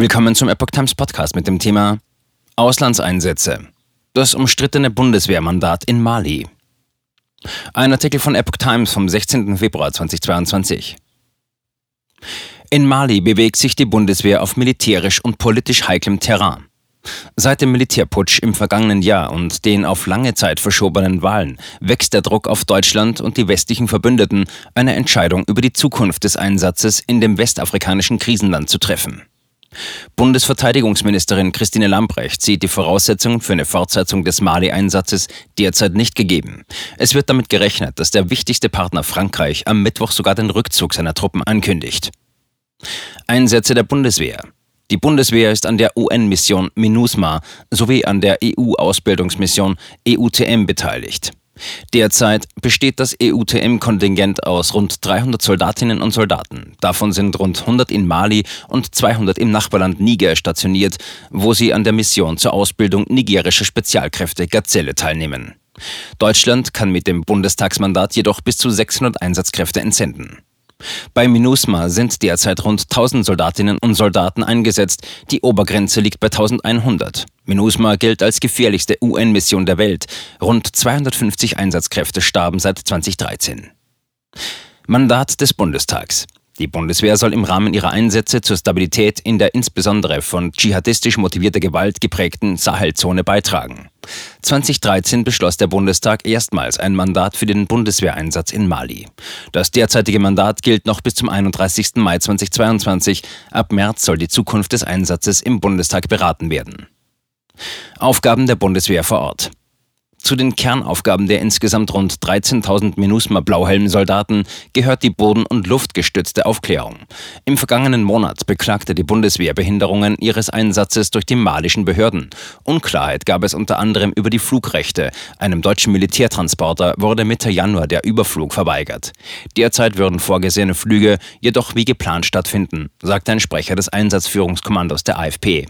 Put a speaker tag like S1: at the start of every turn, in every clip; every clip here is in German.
S1: Willkommen zum Epoch Times Podcast mit dem Thema Auslandseinsätze. Das umstrittene Bundeswehrmandat in Mali. Ein Artikel von Epoch Times vom 16. Februar 2022. In Mali bewegt sich die Bundeswehr auf militärisch und politisch heiklem Terrain. Seit dem Militärputsch im vergangenen Jahr und den auf lange Zeit verschobenen Wahlen wächst der Druck auf Deutschland und die westlichen Verbündeten, eine Entscheidung über die Zukunft des Einsatzes in dem westafrikanischen Krisenland zu treffen. Bundesverteidigungsministerin Christine Lambrecht sieht die Voraussetzungen für eine Fortsetzung des Mali-Einsatzes derzeit nicht gegeben. Es wird damit gerechnet, dass der wichtigste Partner Frankreich am Mittwoch sogar den Rückzug seiner Truppen ankündigt. Einsätze der Bundeswehr. Die Bundeswehr ist an der UN-Mission MINUSMA sowie an der EU-Ausbildungsmission EUTM beteiligt. Derzeit besteht das EUTM-Kontingent aus rund 300 Soldatinnen und Soldaten. Davon sind rund 100 in Mali und 200 im Nachbarland Niger stationiert, wo sie an der Mission zur Ausbildung nigerischer Spezialkräfte Gazelle teilnehmen. Deutschland kann mit dem Bundestagsmandat jedoch bis zu 600 Einsatzkräfte entsenden. Bei MINUSMA sind derzeit rund 1000 Soldatinnen und Soldaten eingesetzt. Die Obergrenze liegt bei 1100. MINUSMA gilt als gefährlichste UN-Mission der Welt. Rund 250 Einsatzkräfte starben seit 2013. Mandat des Bundestags. Die Bundeswehr soll im Rahmen ihrer Einsätze zur Stabilität in der insbesondere von dschihadistisch motivierter Gewalt geprägten Sahelzone beitragen. 2013 beschloss der Bundestag erstmals ein Mandat für den Bundeswehreinsatz in Mali. Das derzeitige Mandat gilt noch bis zum 31. Mai 2022. Ab März soll die Zukunft des Einsatzes im Bundestag beraten werden. Aufgaben der Bundeswehr vor Ort. Zu den Kernaufgaben der insgesamt rund 13.000 MINUSMA-Blauhelm-Soldaten gehört die boden- und luftgestützte Aufklärung. Im vergangenen Monat beklagte die Bundeswehr Behinderungen ihres Einsatzes durch die malischen Behörden. Unklarheit gab es unter anderem über die Flugrechte. Einem deutschen Militärtransporter wurde Mitte Januar der Überflug verweigert. Derzeit würden vorgesehene Flüge jedoch wie geplant stattfinden, sagte ein Sprecher des Einsatzführungskommandos der AFP.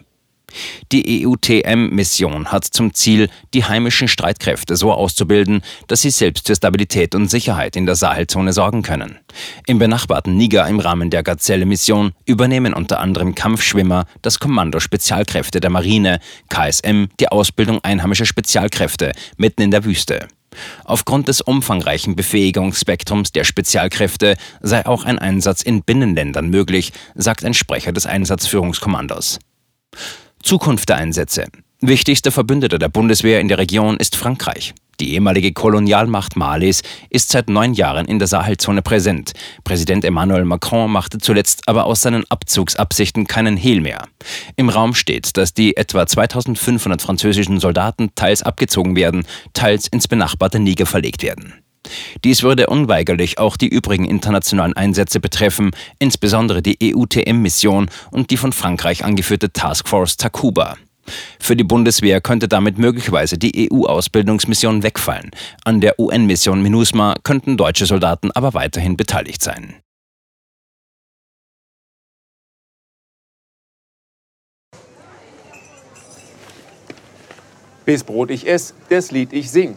S1: Die EUTM-Mission hat zum Ziel, die heimischen Streitkräfte so auszubilden, dass sie selbst für Stabilität und Sicherheit in der Sahelzone sorgen können. Im benachbarten Niger im Rahmen der Gazelle-Mission übernehmen unter anderem Kampfschwimmer das Kommando Spezialkräfte der Marine, KSM die Ausbildung einheimischer Spezialkräfte mitten in der Wüste. Aufgrund des umfangreichen Befähigungsspektrums der Spezialkräfte sei auch ein Einsatz in Binnenländern möglich, sagt ein Sprecher des Einsatzführungskommandos. Zukunft der Einsätze. Wichtigster Verbündeter der Bundeswehr in der Region ist Frankreich. Die ehemalige Kolonialmacht Malis ist seit neun Jahren in der Sahelzone präsent. Präsident Emmanuel Macron machte zuletzt aber aus seinen Abzugsabsichten keinen Hehl mehr. Im Raum steht, dass die etwa 2500 französischen Soldaten teils abgezogen werden, teils ins benachbarte Niger verlegt werden. Dies würde unweigerlich auch die übrigen internationalen Einsätze betreffen, insbesondere die EUTM-Mission und die von Frankreich angeführte Taskforce Takuba. Für die Bundeswehr könnte damit möglicherweise die EU-Ausbildungsmission wegfallen. An der UN-Mission MINUSMA könnten deutsche Soldaten aber weiterhin beteiligt sein.
S2: Bis Brot ich ess, das Lied ich sing.